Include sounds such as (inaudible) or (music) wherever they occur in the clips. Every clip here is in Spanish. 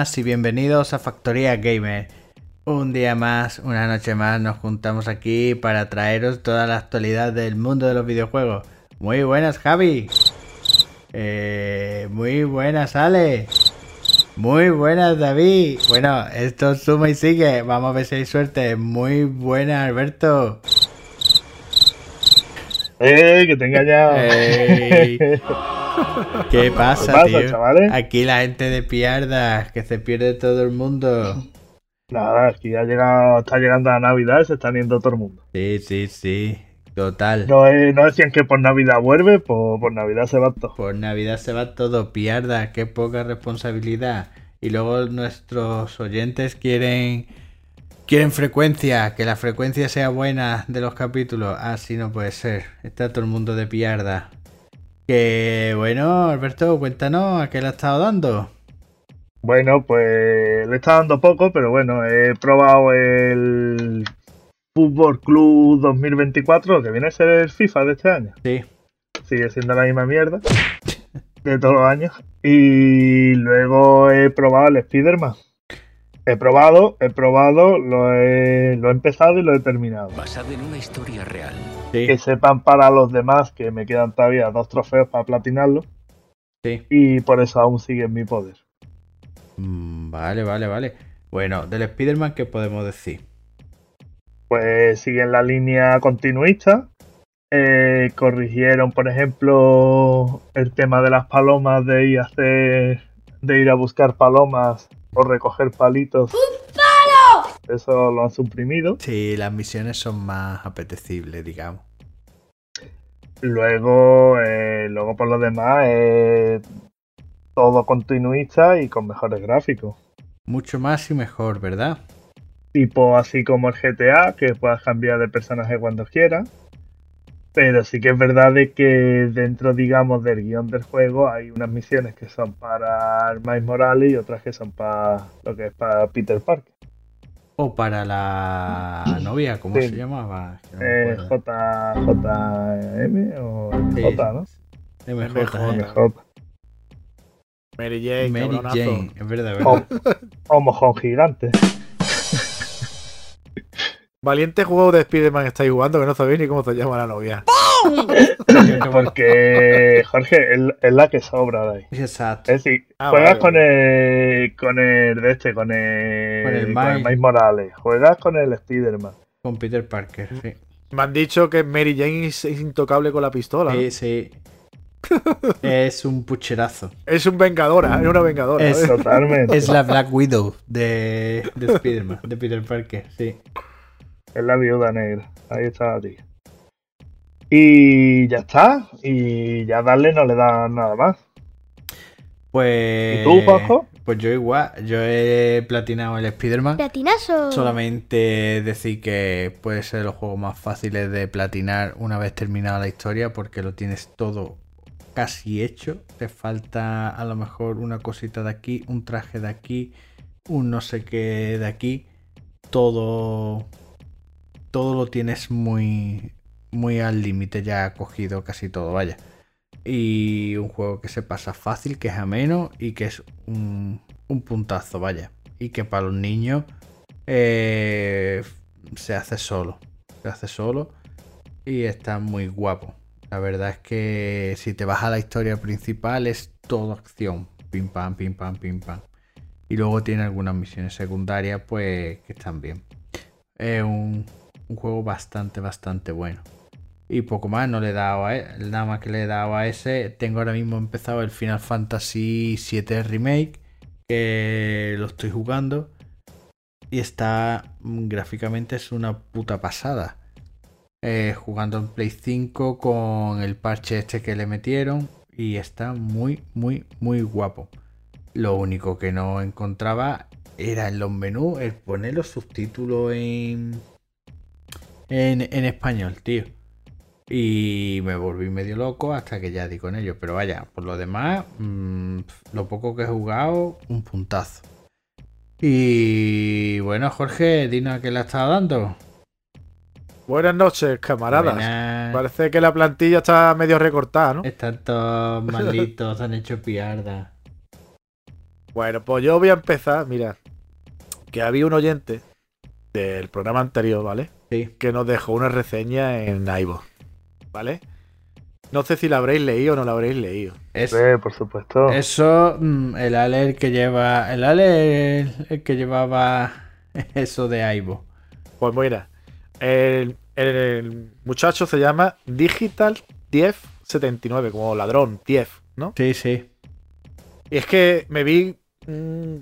buenas y bienvenidos a Factoría Gamer. Un día más, una noche más, nos juntamos aquí para traeros toda la actualidad del mundo de los videojuegos. Muy buenas, Javi. Eh, muy buenas, Ale. Muy buenas, David. Bueno, esto suma y sigue. Vamos a ver si hay suerte. Muy buenas, Alberto. ¡Eh! Que te he engañado. (laughs) ¿Qué pasa, pasa, tío? chavales? Aquí la gente de Piardas, que se pierde todo el mundo. Nada, aquí ha llegado, está llegando la Navidad y se está yendo todo el mundo. Sí, sí, sí. Total. No, eh, no decían que por Navidad vuelve, pues por Navidad se va todo. Por Navidad se va todo, Piardas, qué poca responsabilidad. Y luego nuestros oyentes quieren quieren frecuencia, que la frecuencia sea buena de los capítulos. Así no puede ser. Está todo el mundo de Piardas. Que bueno, Alberto, cuéntanos a qué le ha estado dando. Bueno, pues le está dando poco, pero bueno, he probado el Fútbol Club 2024, que viene a ser el FIFA de este año. Sí. Sigue siendo la misma mierda de todos los años. Y luego he probado el Spider-Man. He probado, he probado, lo he, lo he empezado y lo he terminado. basado en una historia real. Sí, Que sepan para los demás que me quedan todavía dos trofeos para platinarlo. sí. Y por eso aún sigue en mi poder. Mm, Vale, vale, vale. Bueno, del Spider-Man, ¿qué podemos decir? Pues sigue en la línea continuista. Eh, corrigieron, por ejemplo, el tema de las palomas de ir a hacer, de ir a buscar palomas o recoger palitos. Eso lo han suprimido. Sí, las misiones son más apetecibles, digamos. Luego, eh, luego por lo demás, eh, todo continuista y con mejores gráficos. Mucho más y mejor, ¿verdad? Tipo así como el GTA, que puedas cambiar de personaje cuando quieras. Pero sí que es verdad de que dentro, digamos, del guion del juego hay unas misiones que son para Miles Morales y otras que son para lo que es para Peter Parker. O para la novia, ¿cómo Sí. se llamaba? No Eh, acuerdo. J, JM o Sí. J, ¿no? MJ. MJ. Mary Jane, Mary cabronazo. Jane, es verdad, es verdad. o mojón gigante. Valiente juego de Spider-Man estáis jugando que no sabéis ni cómo se llama la novia. Porque, Jorge, es, es la que sobra de ahí. Exacto. Es decir, Ah, juegas vale, con vale. el con el de este, con el, Con el con el Miles. Miles Morales, juegas con el Spider-Man. Con Peter Parker, sí. Me han dicho que Mary Jane es, es intocable con la pistola. ¿no? Sí, sí. (laughs) es un pucherazo. Es un vengadora, es una vengadora. Es- ¿eh? Totalmente. (laughs) Es la Black Widow de, de Spider-Man, de Peter Parker, sí. Es la viuda negra. Ahí está la tía. Y ya está. Y ya darle no le da nada más. Pues. ¿Y tú, Juanjo? Pues yo igual. Yo he platinado el Spider-Man. Platinazo. Solamente decir que puede ser los juegos más fáciles de platinar una vez terminada la historia porque lo tienes todo casi hecho. Te falta a lo mejor una cosita de aquí, un traje de aquí, un no sé qué de aquí. Todo todo lo tienes muy muy al límite ya cogido casi todo, vaya. Y un juego que se pasa fácil, que es ameno y que es un, un puntazo, vaya. Y que para los niños eh, se hace solo. Se hace solo y está muy guapo. La verdad es que si te vas a la historia principal es todo acción. Pim pam, pim pam, pim pam. Y luego tiene algunas misiones secundarias pues que están bien. Es un, un juego bastante, bastante bueno. Y poco más, no le he dado a e- nada más que le he dado a ese. Tengo ahora mismo empezado el Final Fantasy VII Remake, que lo estoy jugando. Y está mm, gráficamente es una puta pasada. Eh, jugando en Play 5 con el parche este que le metieron. Y está muy, muy, muy guapo. Lo único que no encontraba era en los menús el poner los subtítulos en, en, en español, tío. Y me volví medio loco hasta que ya di con ello. Pero vaya, por lo demás, mm, lo poco que he jugado, un puntazo. Y bueno, Jorge, dinos a qué le has estado dando. Buenas noches, camaradas. Buenas. Parece que la plantilla está medio recortada, ¿no? Están todos malitos, (laughs) han hecho piarda. Bueno, pues yo voy a empezar. Mira, que había un oyente del programa anterior, ¿vale? Sí. Que nos dejó una reseña en iVoox, ¿vale? No sé si la habréis leído o no la habréis leído. Es, Sí, por supuesto. eso, mm, el Ale que lleva. El Ale el, que llevaba (laughs) eso de Aibo. Pues mira, el, el muchacho se llama Digital 1079, como ladrón, 10, ¿no? Sí, sí. Y es que me vi mm,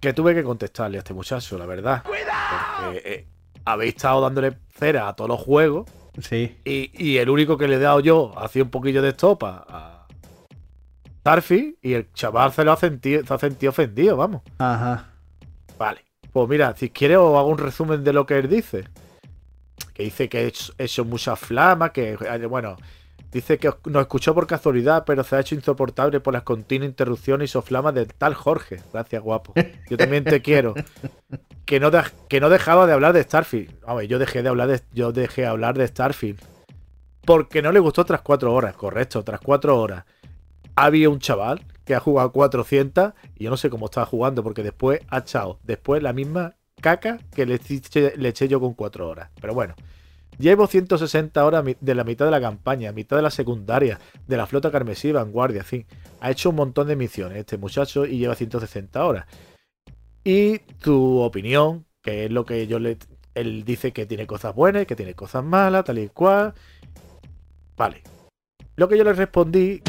que tuve que contestarle a este muchacho, la verdad. Porque eh, habéis estado dándole cera a todos los juegos Sí. y, y el único que le he dado yo hacía un poquillo de estopa a Starfield y el chaval se lo ha sentido, se ha sentido ofendido, vamos. Ajá. Vale. Pues mira, si quieres os hago un resumen de lo que él dice. Que dice que he hecho- he hecho mucha flama, que eh, bueno, dice que os- nos escuchó por casualidad, pero se ha hecho insoportable por las continuas interrupciones y soflamas del tal Jorge. Gracias, guapo. Yo también te quiero. (laughs) Que no, que no dejaba de hablar de Starfield. A ver, yo dejé de hablar de, yo dejé de hablar de Starfield. Porque no le gustó tras cuatro horas, correcto, tras cuatro horas. Había un chaval que ha jugado 400 y yo no sé cómo estaba jugando porque después ha echado después la misma caca que le eché, le eché yo con 4 horas. Pero bueno, llevo 160 horas de la mitad de la campaña, mitad de la secundaria, de la flota carmesí, vanguardia, en fin. Ha hecho un montón de misiones este muchacho y lleva 160 horas. Y tu opinión, que es lo que yo le... Él dice que tiene cosas buenas, que tiene cosas malas, tal y cual. Vale. Lo que yo le respondí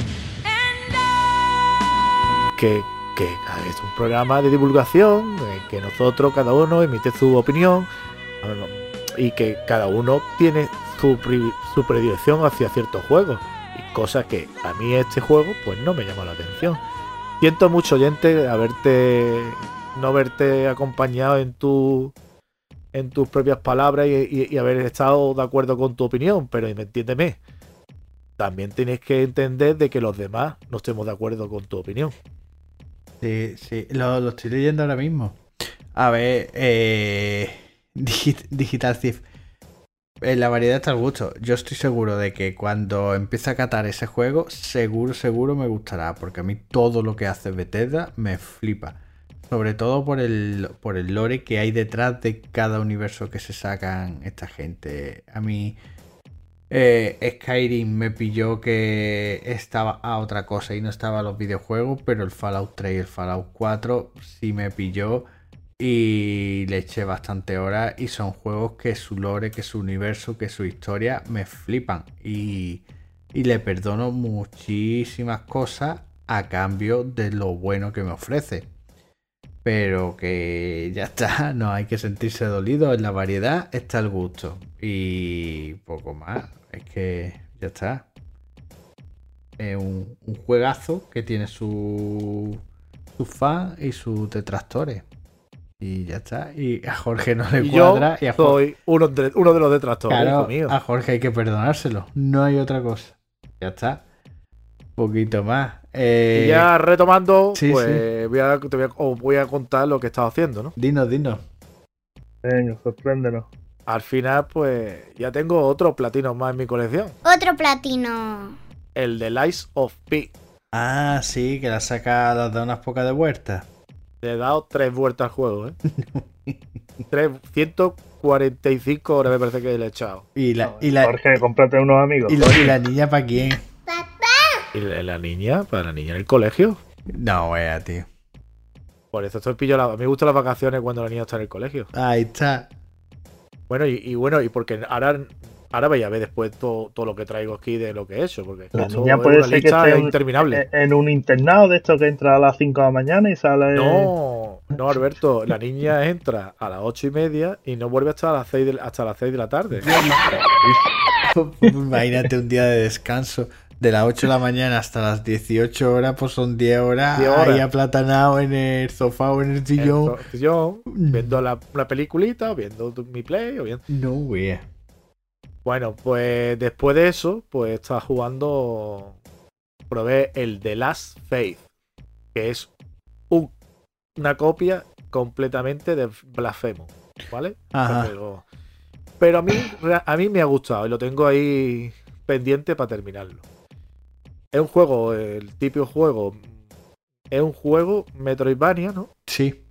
que, que es un programa de divulgación, eh, que nosotros, cada uno, emite su opinión ver, y que cada uno tiene su, su predilección hacia ciertos juegos. Y cosas que a mí este juego pues no me llama la atención. Siento mucho, oyente, haberte no haberte acompañado en tu en tus propias palabras y, haber estado de acuerdo con tu opinión, pero entiéndeme. También tienes que entender de que los demás no estemos de acuerdo con tu opinión. Sí, sí. Lo, lo estoy leyendo ahora mismo. A ver, eh, Digi- Digital Thief. En la variedad está el gusto. Yo estoy seguro de que cuando empiece a catar ese juego, seguro, seguro me gustará. Porque a mí todo lo que hace Bethesda me flipa. Sobre todo por el, por el lore que hay detrás de cada universo que se sacan esta gente. A mí eh, Skyrim me pilló que estaba a otra cosa y no estaba a los videojuegos, pero el Fallout 3 y el Fallout 4 sí me pilló y le eché bastante horas y son juegos que su lore, que su universo, que su historia me flipan y, y le perdono muchísimas cosas a cambio de lo bueno que me ofrece. Pero que ya está, (laughs) no hay que sentirse dolido. En la variedad está el gusto. Y poco más. Es que ya está. Es un, juegazo que tiene su, sus fans y sus detractores. Y ya está. Y a Jorge no le Y yo cuadra. y a Jorge, soy uno de, uno de los detractores, Claro, hijo mío. a Jorge hay que perdonárselo. No hay otra cosa. Ya está. poquito más. Eh, y ya retomando, sí, pues Voy, a, te voy, a, os voy a contar lo que he estado haciendo, ¿no? Dinos, dinos. Venga, sorpréndenos. Al final, pues ya tengo otro platino más en mi colección. Otro platino. El de Lies of P. Ah, sí, que la saca, las da unas pocas de vueltas. Le he dado tres vueltas al juego, ¿eh? (laughs) Tres- 145 horas me parece que le he echado. Y la, y la, Jorge, cómprate unos amigos. y la, y la niña para quién? Y la, la niña, para la niña en el colegio. No, wea, tío. Por eso estoy pillo la, a mí me gustan las vacaciones cuando la niña está en el colegio. Ahí está. Bueno, y, y bueno, y porque ahora, ahora vais a ver después todo, todo lo que traigo aquí de lo que he hecho, porque La esto niña es puede una ser que esté en- interminable. En un internado de esto que entra a las 5 de la mañana y sale. No, no, Alberto, la niña entra a las ocho y media y no vuelve hasta las 6 de, hasta las 6 de la tarde. (laughs) Imagínate un día de descanso. De las 8 de la mañana hasta las 18 horas, pues son 10 horas, 10 horas. ahí aplatanado en el sofá o en el sillón. Viendo la, una peliculita, o viendo tu- mi play, o viendo... No, wea. Bueno, pues después de eso, pues estaba jugando. Probé el The Last Faith, que es un- una copia completamente de Blasphemous, ¿vale? Ajá. Pero Pero a mí, a mí me ha gustado y lo tengo ahí pendiente para terminarlo. Es un juego, el típico juego. Es un juego Metroidvania, ¿no? Sí.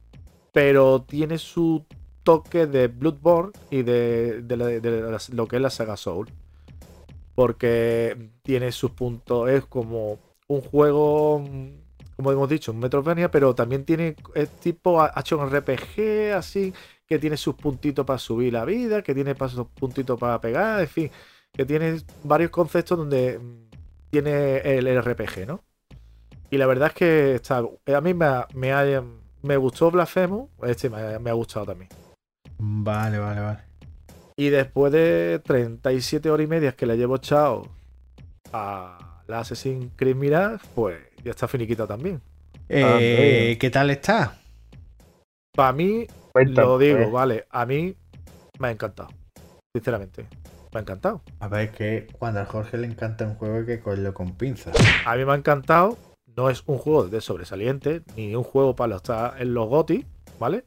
Pero tiene su toque de Bloodborne y de, la- lo que es la saga Soul. Porque tiene sus puntos. Es como un juego, como hemos dicho, un Metroidvania, pero también tiene es tipo action RPG, así, que tiene sus puntitos para subir la vida, que tiene sus puntitos para pegar, en fin, que tiene varios conceptos donde mm, tiene el RPG, ¿no? Y la verdad es que está, a mí me, me, ha- me gustó Blasphemous, este me ha gustado también. Vale, vale, vale. Y después de 37 horas y medias que le llevo echado a la Assassin's Creed Mirage, pues ya está finiquita también. Eh. ¿Qué tal está? Para mí, Cuéntame, lo digo, pues. vale, a mí me ha encantado. Sinceramente, me ha encantado. A ver, que cuando a Jorge le encanta un juego hay que cogerlo con pinzas. A mí me ha encantado. No es un juego de sobresaliente, ni un juego para estar en los GOTI, ¿vale?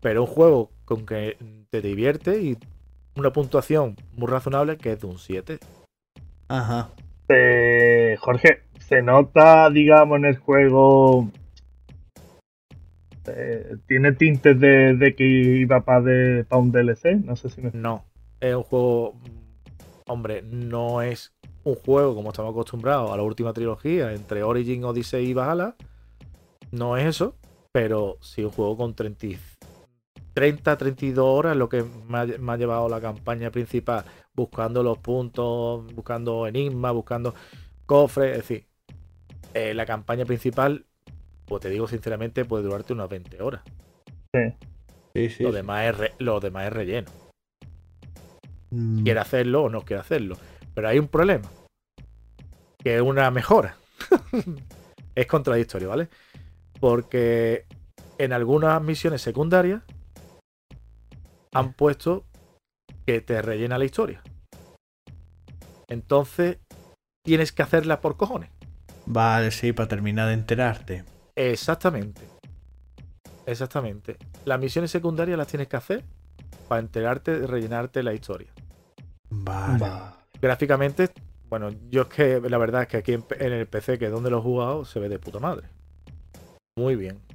Pero un juego con que te divierte y una puntuación muy razonable que es de un 7. Ajá. Eh, Jorge, ¿se nota, digamos, en el juego? eh, ¿Tiene tintes de, de que iba para un DLC? No sé si me. No, es un juego. mm, Hombre, no es un juego como estamos acostumbrados a la última trilogía entre Origin, Odyssey y Valhalla. No es eso, pero sí un juego con 30, y- 30 32 horas, lo que me ha, me ha llevado la campaña principal, buscando los puntos, buscando enigmas, buscando cofres. Es decir, eh, la campaña principal, pues te digo sinceramente, puede durarte unas 20 horas. Sí, sí. Lo demás es, re- lo demás es relleno. Mm, quiere hacerlo o no quiere hacerlo. Pero hay un problema. Que es una mejora. (laughs) es contradictorio, ¿vale? Porque en algunas misiones secundarias han puesto que te rellena la historia. Entonces tienes que hacerla por cojones. Vale, sí, para terminar de enterarte. Exactamente. Exactamente. Las misiones secundarias las tienes que hacer para enterarte de rellenarte la historia. Vale. Gráficamente, bueno, yo es que la verdad es que aquí en, en el PC, que es donde lo he jugado, se ve de puta madre. Muy bien.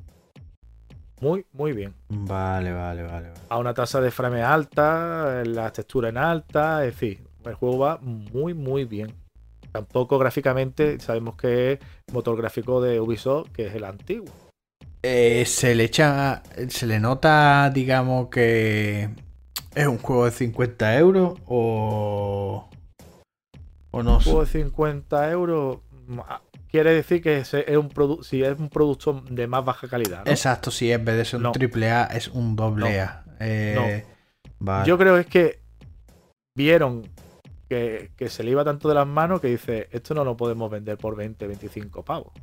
Muy, muy bien. Vale, vale, vale. vale. A una tasa de frame alta, la textura en alta, es decir, el juego va muy, muy bien. Tampoco gráficamente, sabemos que es motor gráfico de Ubisoft, que es el antiguo. Eh, se le echa. Se le nota, digamos, que. ¿Es un juego de 50 euros o.? O no Un juego de 50 euros quiere decir que es, un si es un producto de más baja calidad. ¿no? Exacto, si en vez de ser un No. triple A es un doble A. Eh, vale. Yo creo es que vieron que, que se le iba tanto de las manos que dice, esto no lo podemos vender por 20, 25 pavos.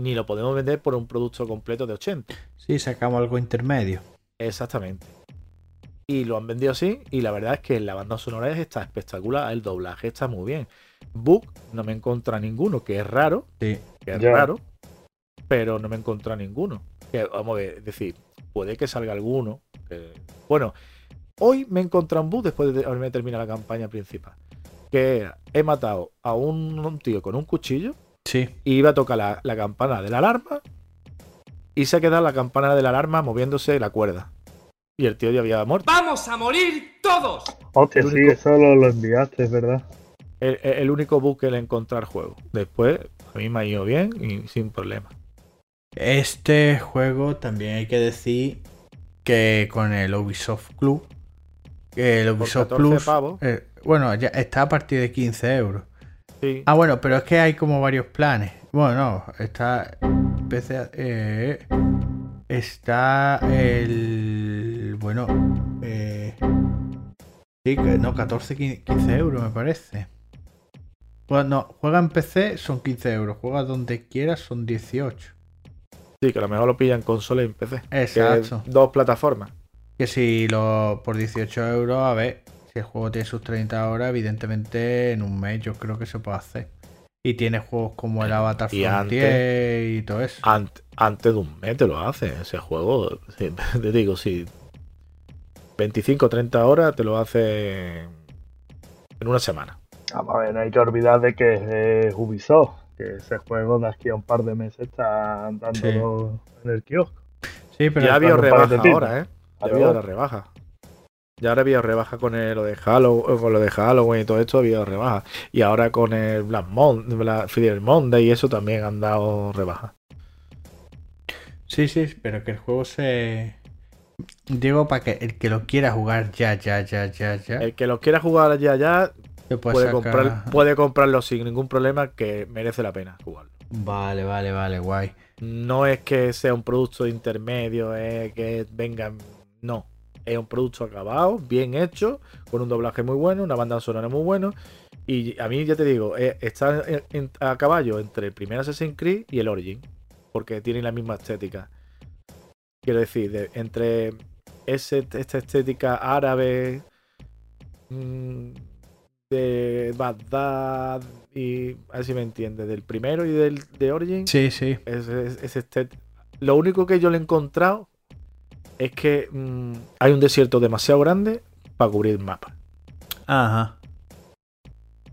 Ni lo podemos vender por un producto completo de 80. Sí, sacamos algo intermedio. Exactamente. Y lo han vendido así y la verdad es que la banda sonora está espectacular, el doblaje está muy bien. Book no me encontré ninguno, que es raro, Sí. que es raro, pero no me encontré ninguno. Que, vamos a ver, es decir, puede que salga alguno. que- Bueno, hoy me encontré un bug después de haberme terminado la campaña principal. Que he matado a un, un tío con un cuchillo Sí. y iba a tocar la, la campana de la alarma y se ha quedado la campana de la alarma moviéndose la cuerda. Y el tío ya había muerto. ¡Vamos a morir todos! Hostia, sí, eso lo, lo enviaste, es verdad. El, único bug que le encontré al juego. Después, a mí me ha ido bien y sin problema. Este juego también hay que decir que con el Ubisoft Club, que el Ubisoft 14 Plus, eh, bueno, ya está a partir de 15 euros. Sí. Ah, bueno, pero es que hay como varios planes. Bueno, no, está PC, eh, está el bueno, eh, sí, no, 14, 15 euros me parece. Bueno, juega en PC son 15 euros, juega donde quieras son 18. Sí, que a lo mejor lo pillan consola y en PC. Que Exacto. dos plataformas. Que si lo por 18 euros, a ver, si el juego tiene sus 30 horas, evidentemente en un mes yo creo que se puede hacer. Y tiene juegos como el Avatar Y Frontier y todo eso. Ant- antes de un mes te lo hace ese juego. (laughs) sí, te digo, sí. 25 o 30 horas te lo hace en una semana. Vamos a ver, no hay que olvidar de que es Ubisoft, que ese juego de aquí a un par de meses está dándolo en el kiosco. Sí, pero ya había rebaja ahora, ¿eh? Ya había ahora rebaja. Ya ahora había rebaja con el- lo de Halloween, con lo de Halloween y todo esto había rebaja. Y ahora con el Black Monday, Black Friday Monday y eso también han dado rebaja. Sí, sí, pero que el juego se. Digo, para que el que lo quiera jugar ya, ya, ya, ya, ya. El que lo quiera jugar ya ya puede sacar- comprar, puede comprarlo sin ningún problema que merece la pena jugarlo. Vale, vale, vale, guay. No es que sea un producto intermedio, es que vengan. No. Es un producto acabado, bien hecho, con un doblaje muy bueno, una banda sonora muy buena. Y a mí, ya te digo, eh, está a caballo entre el primer Assassin's Creed y el Origin. Porque tienen la misma estética. Quiero decir, de- entre ese, esta estética árabe mm, de Bagdad y a ver si me entiendes, del primero y del de Origin, Sí, sí. es, es- es estet- Lo único que yo le he encontrado es que mm, hay un desierto demasiado grande para cubrir el mapa. Ajá.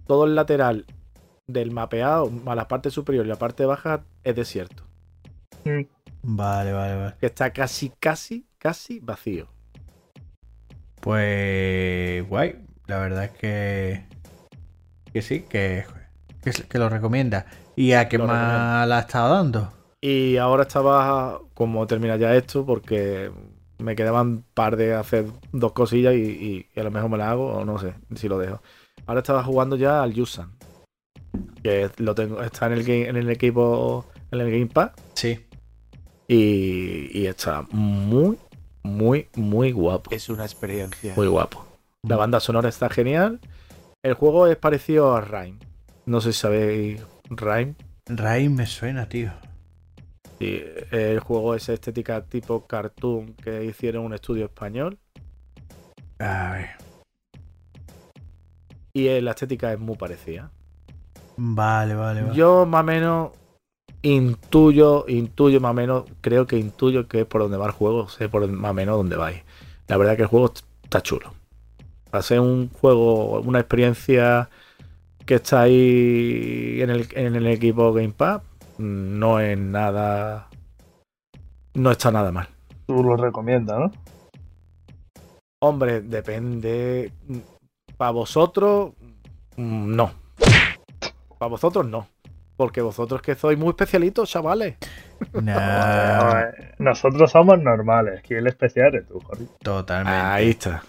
Todo el lateral del mapeado, más la parte superior y la parte baja, es desierto. Vale, vale, vale. Que está casi, casi, casi vacío. Pues. Guay. La verdad es que. Que sí, que. Que, que lo recomienda. ¿Y a qué Lo más recomiendo. la ha estado dando? Y ahora estaba como termina ya esto porque me quedaban un par de hacer dos cosillas y, y- y a lo mejor me la hago o no sé si lo dejo. Ahora estaba jugando ya al Yusan. Que lo tengo, está en el, game- en el equipo, en el Gamepad Sí. y, y está muy, muy, muy guapo. Es una experiencia. Muy guapo. La banda sonora está genial. El juego es parecido a Rhyme. No sé si sabéis Rhyme. Ray me suena, tío. Sí, el juego es estética tipo cartoon que hicieron un estudio español. A ver. Y la estética es muy parecida. Vale, vale, vale. Yo más o menos intuyo, intuyo más o menos, creo que intuyo que es por donde va el juego, sé por más o menos dónde vais. La verdad que el juego está chulo. Va a ser un juego, una experiencia que está ahí en el, en el equipo Gamepad. No es nada. No está nada mal. Tú lo recomiendas, ¿no? Hombre, depende. Para vosotros, mm, no. Para vosotros, no. Porque vosotros que sois muy especialitos, chavales. (laughs) Nah, Eh, Nosotros somos normales, aquí el especial eres tú, Jorge. totalmente. Ahí está.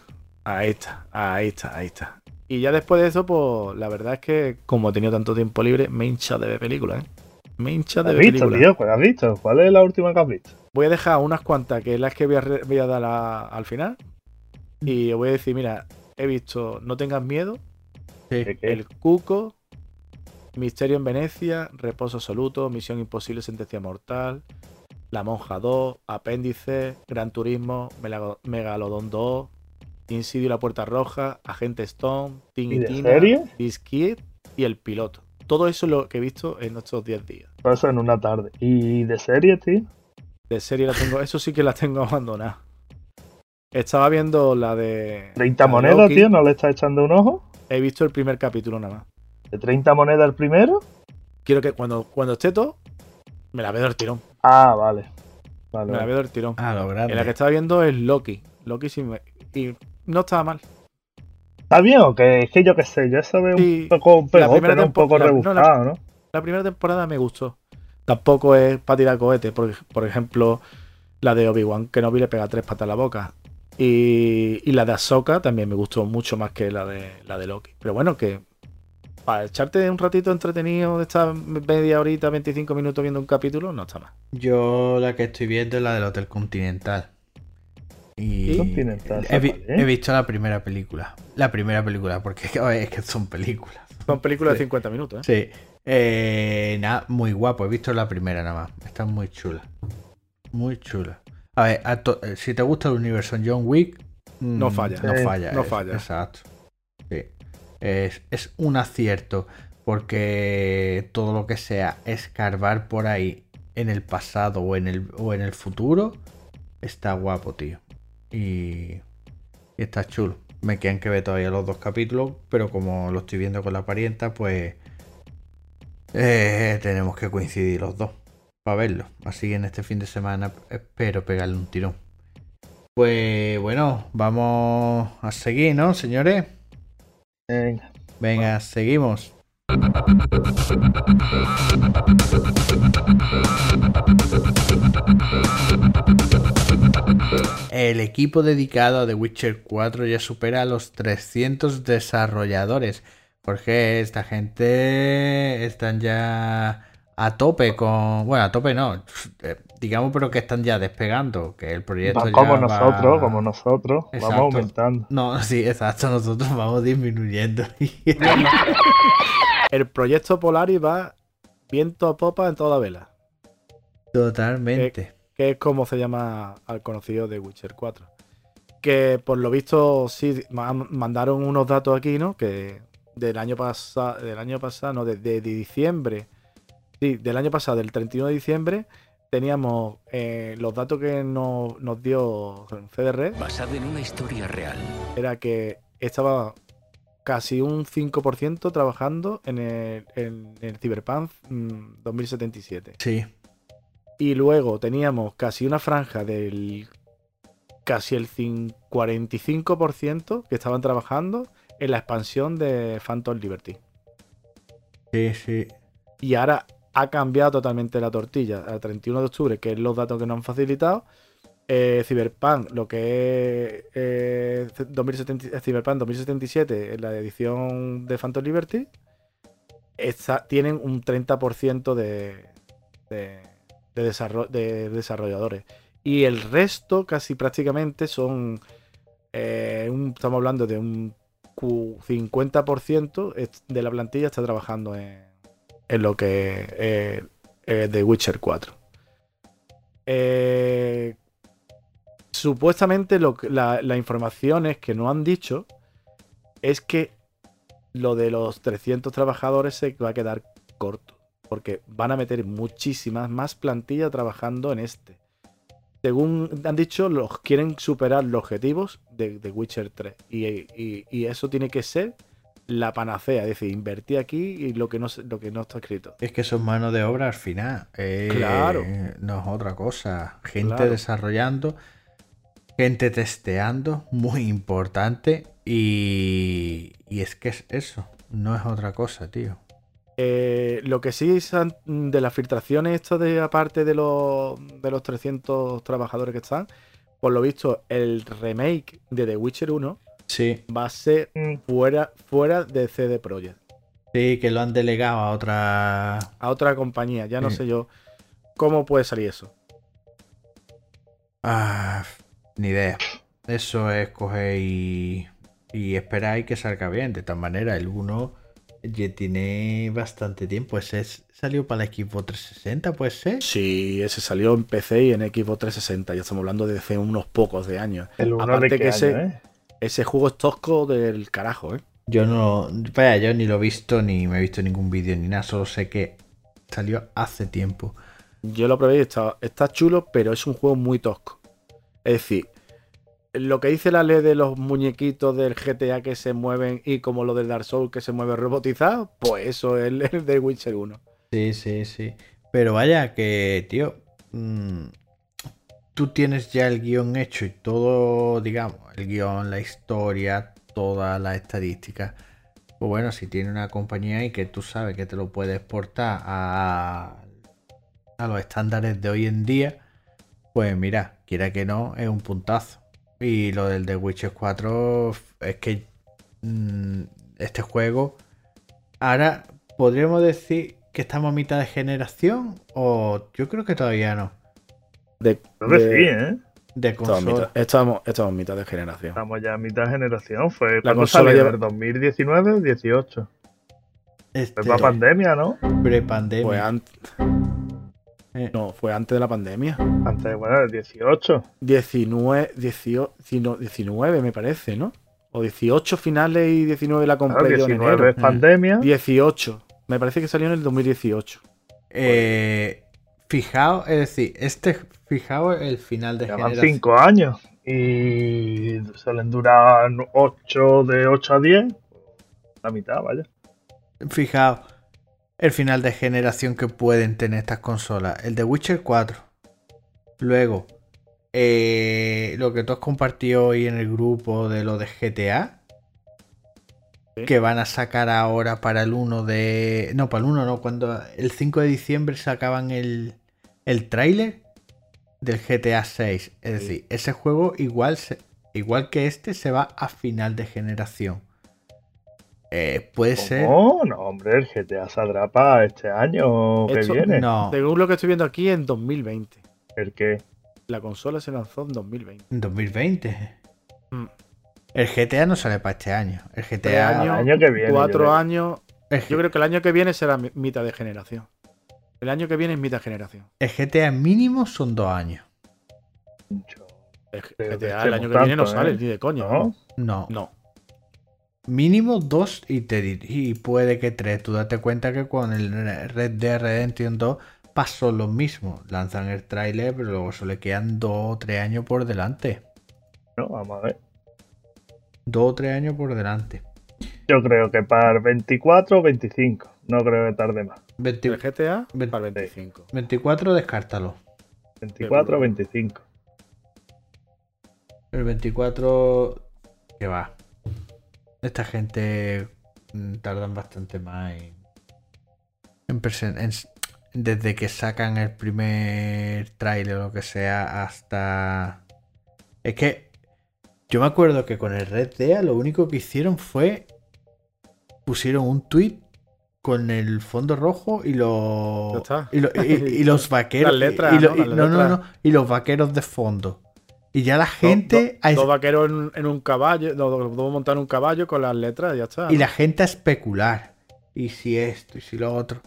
Ahí está. Ahí está. Ahí está. Y ya después de eso, pues la verdad es que como he tenido tanto tiempo libre, me hincha de ver películas, ¿eh? Me hincha de ¿Has ver visto, películas. tío? ¿Cuál has visto? ¿Cuál es la última que has visto? Voy a dejar unas cuantas que es las que voy a, re- voy a dar a- al final. Y os voy a decir, mira, he visto No tengas miedo. El Cuco, Misterio en Venecia, Reposo Absoluto, Misión Imposible, Sentencia Mortal, La Monja 2, Apéndice, Gran Turismo, Megalodon 2, Insidio y la Puerta Roja, Agente Stone, Tin ¿Y y de Tina, serie? Biscuit y El Piloto. Todo eso es lo que he visto en estos 10 días. Todo eso en una tarde. ¿Y de serie, tío? De serie la tengo, eso sí que la tengo (laughs) abandonada. Estaba viendo la de. 30 la de monedas, Loki. tío, ¿no le estás echando un ojo? He visto el primer capítulo nada más. ¿De 30 monedas el primero? Quiero que cuando, cuando esté todo, me la veo del tirón. Ah, vale. Vale, Me la veo del tirón. Ah, lo grande. En la que estaba viendo es Loki. Loki sí me... Y no estaba mal. ¿Está bien o qué? Es que yo qué sé, yo eso veo Sí, un poco pegote, ¿no? Un poco la- no, la- rebuscado, ¿no? La primera temporada me gustó. Tampoco es para tirar cohetes. Por, por ejemplo, la de Obi-Wan, que no vi le pega tres patas a la boca. Y, y la de Ahsoka también me gustó mucho más que la de, la de Loki. Pero bueno, que para echarte un ratito entretenido, de estar media horita, 25 minutos viendo un capítulo, no está mal. Yo la que estoy viendo es la del Hotel Continental. Y Continental, he, visto la primera película. La primera película, porque (laughs) es que son películas. Son películas Sí. de 50 minutos, ¿eh? Sí. Eh, nada, muy guapo. He visto la primera nada más. Está muy chula. Muy chula. A ver, a to- eh, si te gusta el universo John Wick, mm, No falla. No falla. no es- falla. Exacto. Sí. Es, es un acierto. Porque todo lo que sea escarbar por ahí en el pasado o en el, o en el futuro está guapo, tío. Y, Y está chulo. Me quedan que ver todavía los dos capítulos, pero como lo estoy viendo con la parienta, pues eh, tenemos que coincidir los dos para verlo. Así que en este fin de semana espero pegarle un tirón. Pues bueno, vamos a seguir, ¿no, señores? Venga. Venga, seguimos. El equipo dedicado a The Witcher 4 ya supera a los 300 desarrolladores. Porque esta gente están ya a tope con. Bueno, a tope no. eh, Digamos, pero que están ya despegando. Que el proyecto Va ya como va- nosotros, como nosotros, Exacto. vamos aumentando. No, sí, exacto. Nosotros vamos disminuyendo. El proyecto Polaris va viento a popa en toda vela. Totalmente. Que es como se llama al conocido de Witcher 4. Que por lo visto sí ma- mandaron unos datos aquí, ¿no? Que del año pasado, del año pasado, no, de, de diciembre, sí, del año pasado, del 31 de diciembre, teníamos eh, los datos que nos, nos dio CDR, Basado en una historia real. era que estaba casi un 5% trabajando en el, en el Cyberpunk mm, 2077. Sí. Y luego teníamos casi una franja del casi el cin- 45% que estaban trabajando en la expansión de Phantom Liberty. Sí, sí. Y ahora ha cambiado totalmente la tortilla. Al 31 de octubre, que es los datos que nos han facilitado, eh, Cyberpunk, lo que es eh, 2070 Cyberpunk 2077, en la edición de Phantom Liberty, está- tienen un 30% de, de, de de desarrolladores. Y el resto, casi prácticamente, son. eh, un- estamos hablando de un cu- 50% es- de la plantilla está trabajando en, en lo que es eh, The Witcher 4. Eh, supuestamente lo la, la información es que no han dicho es que lo de los 300 trabajadores se va a quedar corto. Porque van a meter muchísimas más plantillas trabajando en este. Según han dicho, los quieren superar los objetivos de, de Witcher 3. Y, y- y eso tiene que ser la panacea. Es decir, invertir aquí y lo que no, se- lo que no está escrito. Es que es mano de obra al final. eh, Claro. No es otra cosa. Gente Claro. desarrollando, gente testeando, muy importante. Y, y es que es eso. No es otra cosa, tío. Eh, lo que sí son de las filtraciones, esto de aparte de los, de los 300 trabajadores que están, por lo visto, el remake de The Witcher 1 Sí. va a ser Mm, fuera, fuera de CD Projekt. Sí, que lo han delegado a otra. A otra compañía. Ya no Sí. sé yo cómo puede salir eso. Ah, ni idea. Eso es coger y, y esperar y que salga bien. De tal manera, el 1 ya tiene bastante tiempo. Ese es- salió para el equipo 360, puede ser. Sí, ese salió en PC y en Xbox 360. Ya estamos hablando de hace unos pocos de años. el Aparte de que ese- ¿eh? Ese juego es tosco del carajo, ¿eh? Yo no. Vaya, yo ni lo he visto, ni me he visto ningún vídeo, ni nada. Solo sé que salió hace tiempo. Yo lo probé y está, está chulo, pero es un juego muy tosco. Es decir, lo que dice la ley de los muñequitos del GTA que se mueven y como lo del Dark Souls que se mueve robotizado, pues eso es el, (laughs) de Witcher 1. Sí, sí, sí. Pero vaya que, tío, mm, tú tienes ya el guion hecho y todo, digamos, el guion, la historia, todas las estadísticas. Pues bueno, si tiene una compañía y que tú sabes que te lo puedes exportar a, a los estándares de hoy en día, pues mira, quiera que no, es un puntazo. Y lo del The Witcher 4 es que mm, este juego ahora podríamos decir que estamos a mitad de generación o yo creo que todavía no. De, Creo que de- sí, ¿eh? De consola. mitad, estamos, estamos en mitad de generación. Estamos ya a mitad de generación. Fue La cuando consola salió, lleva- ¿El 2019 18? Este, Fue para pandemia, ¿no? prepandemia. Antes. Eh. No, fue antes de la pandemia. Antes, bueno, el 18. 19, 18, 19 me parece, ¿no? O 18 finales y 19 la compré Claro, yo en 19 enero. es pandemia. 18. Me parece que salió en el 2018. Eh, fijaos, es decir, este, fijaos el final de Llevan generación. 5 años. y suelen durar 8 de 8 a 10, la mitad, vaya. Fijaos, el final de generación que pueden tener estas consolas. El de Witcher 4. Luego, eh, lo que tú has compartido hoy en el grupo de lo de GTA. Sí. Que van a sacar ahora para el 1 de... No, para el 1 no, cuando el 5 de diciembre sacaban el, el tráiler del GTA 6. Es Sí. decir, ese juego igual, se- igual que este se va a final de generación. Eh, puede ser... ¿Cómo? No, hombre, el GTA saldrá para este año que Esto- viene. No, Según lo que estoy viendo aquí, en 2020. El que La consola se lanzó en 2020. en 2020. Mm. El GTA no sale para este año. El GTA. años, año que viene, yo cuatro creo. años. El, Yo creo que el año que viene será mi- mitad de generación. El año que viene es mitad de generación. el GTA mínimo son dos años. El GTA el año que viene no sale ¿eh? ni de coño. ¿No? No. No. Mínimo dos y, te y puede que tres. Tú date cuenta que con el Red Dead Redemption 2 pasó lo mismo. Lanzan el tráiler, pero luego se le quedan dos o tres años por delante. No, vamos a ver. Dos o tres años por delante. Yo creo que para el 24 o 25. No creo que tarde más. 20 El GTA Ve- para el 25. 24, descártalo. 24 o 25. El 24, que va. Esta gente mm, tardan bastante más en, desde que sacan el primer tráiler o lo que sea hasta es que yo me acuerdo que con el Red Dead lo único que hicieron fue pusieron un tweet con el fondo rojo y los y, lo- y- y (laughs) los vaqueros Las letras, y, lo- ¿no? no, no, letras. no, y los vaqueros de fondo y ya la gente dos vaqueros en, en un caballo, dos, dos- montados en un caballo con las letras y ya está. y ¿no? la gente a especular y si esto y si lo otro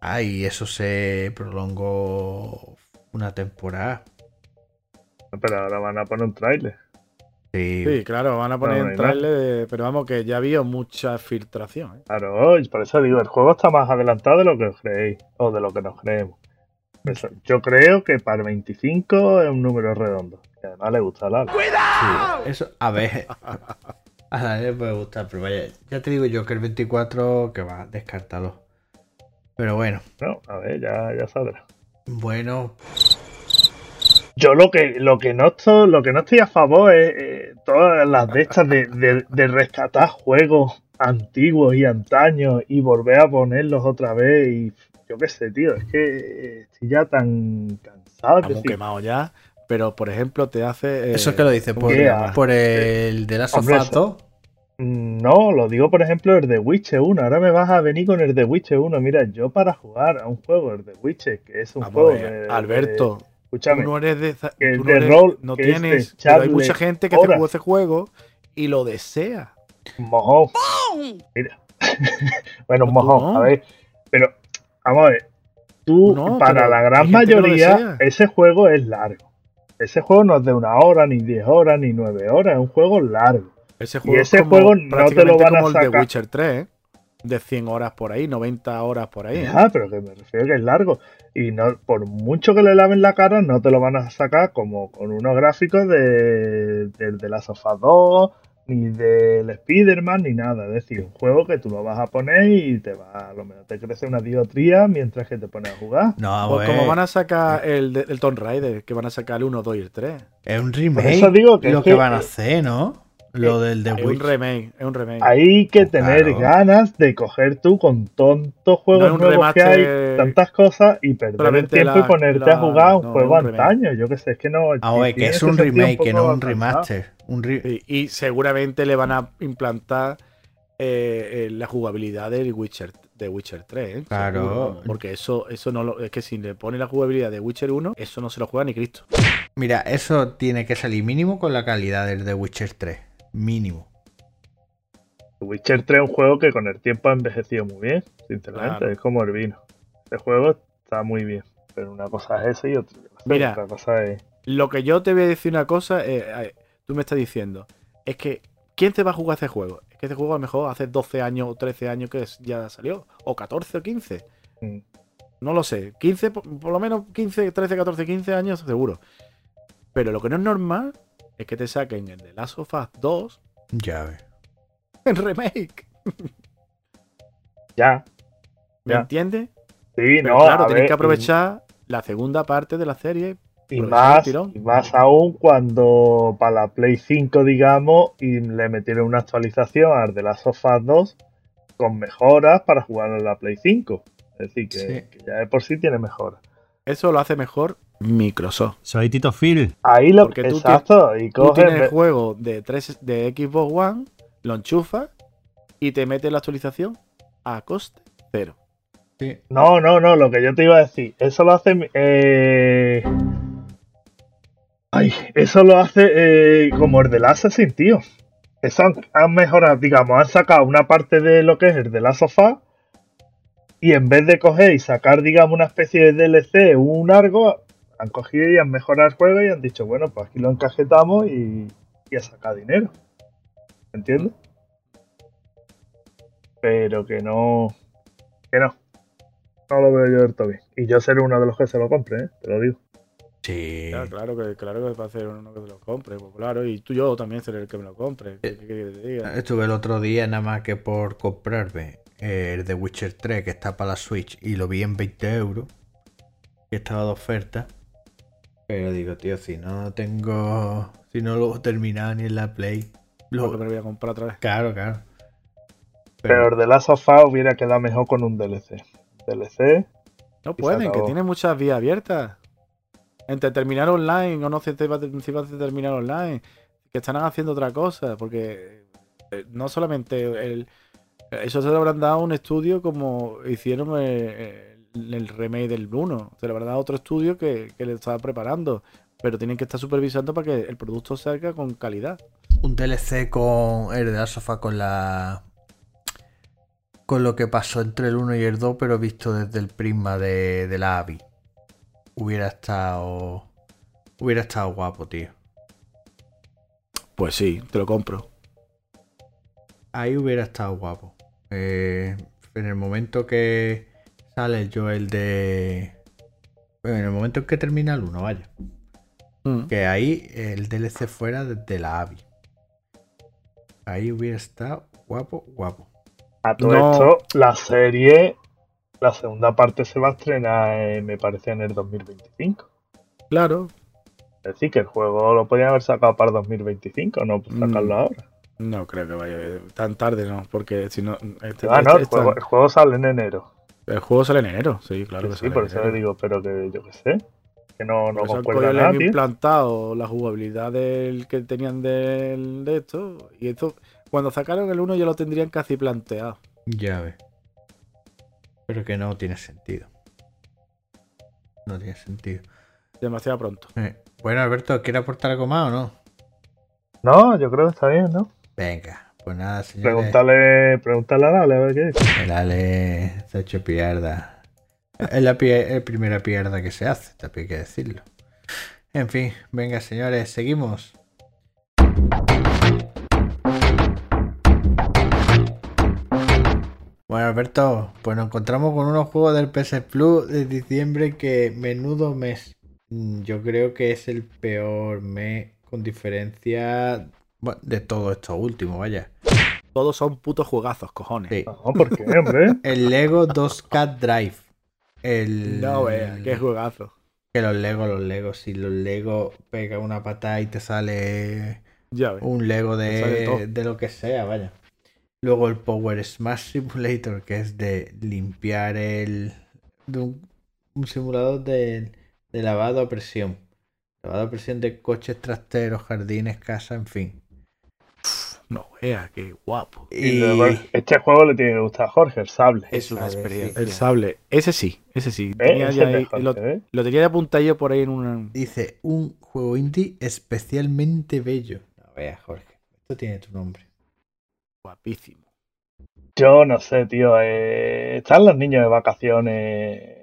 ay eso se prolongó una temporada Pero ahora van a poner un trailer. sí, Sí, claro, van a poner No, no un de- pero vamos, que ya había mucha filtración. ¿eh? Claro, y por eso digo, el juego está más adelantado de lo que os creéis. O de lo que nos creemos. Eso, yo creo que para el 25 es un número redondo. Y además le gusta Alan. sí. eso a ver (laughs) a nadie le puede gustar pero vaya ya te digo yo que el 24 que va descártalo pero bueno No, a ver, ya, ya saldrá. bueno Yo lo que, lo que no estoy, lo que no estoy a favor es eh, todas las de estas de, de- de rescatar juegos antiguos y antaños y volver a ponerlos otra vez y yo qué sé, tío, es que eh, estoy ya tan cansado. Es Estamos decir, quemados ya, pero por ejemplo te hace... eh, eso es que lo dice por, yeah. por el de la Hombre, sofá No, lo digo por ejemplo el de Witcher 1. Ahora me vas a venir con el de Witcher 1. Mira, yo para jugar a un juego, el de Witcher, que es un vamos juego de- Alberto, de- escúchame, tú no eres de... que tú no, eres- rol, no que es de tienes... pero hay mucha gente que te horas. jugó ese juego y lo desea. mojón. Mira. (laughs) bueno, un tú mojón, no. a ver. Pero, vamos a ver. Tú, No, para la gran mayoría, ese juego es largo. Ese juego no es de una hora, ni diez horas, ni nueve horas. Es un juego largo. Ese Y juego ese es como, juego no te lo van a como el de sacar. Witcher 3, ¿eh? De 100 horas por ahí, 90 horas por ahí. ¿eh? Ah, pero que me refiero que es largo. Y no, por mucho que le laven la cara, no te lo van a sacar como con unos gráficos de, del de la Sofá 2, ni del Spider-Man, ni nada. Es decir, un juego que tú lo vas a poner y te va, a lo menos te crece una diotría mientras que te pones a jugar. no vamos Pues como van a sacar el, el Tomb Raider, que van a sacar el 1, 2 y el 3. es un Por remake eso digo que lo es que que- van a hacer no lo del de Es un Witcher remake, es un remake. Hay que tener Claro. ganas de coger tú con tontos juegos No es un nuevos que remaster, hay, tantas cosas, y perder el tiempo la- y ponerte la- a jugar un no, juego un antaño. Yo qué sé, es que no. Ah, oye, que es un remake, que no un remaster. Un re- Sí, y seguramente le van a implantar eh, eh, la jugabilidad del Witcher, de Witcher 3. ¿eh? Claro. Seguro, porque eso, eso no lo, es que si le pone la jugabilidad de Witcher 1, eso no se lo juega ni Cristo. Mira, eso tiene que salir mínimo con la calidad del de Witcher 3. Mínimo. The Witcher 3 es un juego que con el tiempo ha envejecido muy bien, sinceramente. Claro. Es como el vino. Este juego está muy bien. Pero una cosa es ese y otra, Mira. otra cosa es. Lo que yo te voy a decir una cosa, eh, eh, tú me estás diciendo, es que ¿quién te va a jugar este juego? Es que este juego a lo mejor hace 12 años o 13 años que ya salió, o 14 o 15. mm, No lo sé. 15, por, por lo menos 15, 13, 14, 15 años seguro. Pero lo que no es normal es que te saquen el de Last of Us 2 Ya (laughs) en remake. Ya. ¿Me Ya. entiendes? Sí, Pero no. claro, tienes ver, que aprovechar la segunda parte de la serie. Y, más, y más aún cuando para la Play 5, digamos, y le metieron una actualización al de las Us 2 con mejoras para jugar en la Play 5. Es decir, que, Sí. que ya de por sí tiene mejoras. Eso lo hace mejor Microsoft. Soy Tito Phil. Ahí lo Porque tú exacto, y Tú coges. tienes el juego de, 3, de Xbox One, lo enchufas y te metes la actualización a coste cero. Sí. No, no, no, lo que yo te iba a decir, eso lo hace. Eh... Ay, eso lo hace eh, como el del Assassin, tío. Eso han, han mejorado, digamos, han sacado una parte de lo que es el de la sofá. Y en vez de coger y sacar, digamos, una especie de DLC, un argo, han cogido y han mejorado el juego y han dicho, bueno, pues aquí lo encajetamos y, y a sacar dinero. ¿Entiendes? Pero que no. Que no. No lo veo yo del todo bien. Y yo seré uno de los que se lo compre, ¿eh? te lo digo. Sí. Ya, claro que claro que va a ser uno que te lo compre, pues claro, y tú yo también seré el que me lo compre. ¿Qué, qué que te diga? Estuve el otro día nada más que por comprarme eh, el de Witcher 3 que está para la Switch y lo vi en 20 euros. Que estaba de oferta. Pero digo, tío, si no tengo. Si no lo he terminado ni en la Play. Lo me lo voy a comprar otra vez. Claro, claro. Pero el de la sofá hubiera quedado mejor con un DLC. DLC. No pueden, que tienen muchas vías abiertas. Entre terminar online o no se te va a- terminar online. Que están haciendo otra cosa. Porque eh, no solamente el. Eso se lo habrán dado a un estudio como hicieron eh, el, el remake del 1. Se lo dado a otro estudio que, que le estaba preparando. Pero tienen que estar supervisando para que el producto salga con calidad. Un DLC con el de sofá con la. Con lo que pasó entre el 1 y el 2, pero visto desde el prisma de, de la AVI. Hubiera estado. Hubiera estado guapo, tío. Pues sí, te lo compro. Ahí hubiera estado guapo. Eh, en el momento que sale yo el de. Bueno, en el momento en que termina el 1, vaya. Mm. Que ahí el DLC fuera desde la AVI. Ahí hubiera estado guapo, guapo. A todo No. esto, la serie. La segunda parte se va a estrenar, eh, me parece, en el 2025. Claro. Es decir, que el juego lo podían haber sacado para 2025, no pues Mm. sacarlo ahora. No creo que vaya tan tarde, no. Porque si no. este- Ah, no, este- el juego, el juego sale en enero. El juego sale en enero, sí, claro que sí, sale por eso le digo, pero que yo qué sé. Que no, no concuerda nada, han implantado la jugabilidad del que tenían del, de esto. Y esto, cuando sacaron el 1 ya lo tendrían casi planteado. Ya ves. Pero que no tiene sentido. No tiene sentido. Demasiado pronto. Eh, Bueno, Alberto, ¿quiere aportar algo más o no? No, yo creo que está bien, ¿no? Venga, pues nada, señores. Pregúntale, pregúntale a Lale a ver qué dice. El Ale se ha hecho pierda. Es la pie- es primera pierda que se hace, también hay que decirlo. En fin, venga, señores, seguimos. Bueno, Alberto, pues nos encontramos con unos juegos del PS Plus de diciembre que menudo mes. Mm, Yo creo que es el peor mes con diferencia bueno, de todo esto último, vaya. Todos son putos juegazos, cojones. Sí. No, ¿por qué, hombre? (laughs) El Lego 2K Drive. El... No vea, qué juegazo. Que los Lego, los Legos. Si los Lego pega una patada y te sale Ya un Lego de, de lo que sea, vaya. Luego el Power Smash Simulator, que es de limpiar el. de un, un simulador de, de lavado a presión. Lavado a presión de coches trasteros, jardines, casa, en fin. No vea, qué guapo. Y este juego le tiene que gustar a Jorge, el sable. Es una experiencia. El sable. Ese sí, ese sí. ¿Eh? Tenía Ese ya es de ahí- Jorge, lo, ¿eh? lo tenía de apuntadillo por ahí en una. Dice, un juego indie especialmente bello. No veas, Jorge. Esto tiene tu nombre. Guapísimo. Yo no sé, tío. eh, están los niños de vacaciones.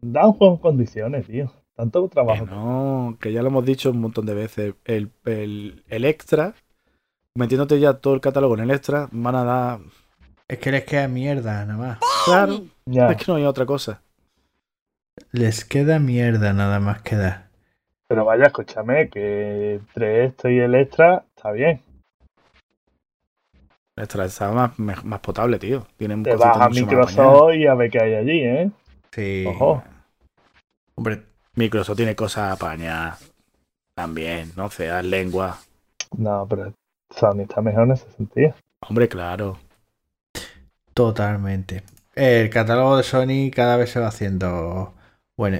Dan juego en condiciones, tío. Tanto Que trabajo. no, que ya lo hemos dicho un montón de veces. El, el, el extra, metiéndote ya todo el catálogo en el extra, van a dar. Es que les queda mierda, nada más. Claro, Ya. es que no hay otra cosa. Les queda mierda nada más que dar. Pero vaya, escúchame, que entre esto y el extra está bien. Extra está más, potable, tío. Tienen Te vas a Microsoft y a ver qué hay allí, ¿eh? Sí. Ojo. Hombre. Microsoft tiene cosas apañadas. También, no sé, lengua. No, pero Sony está mejor en ese sentido. Hombre, claro. totalmente. El catálogo de Sony cada vez se va haciendo bueno.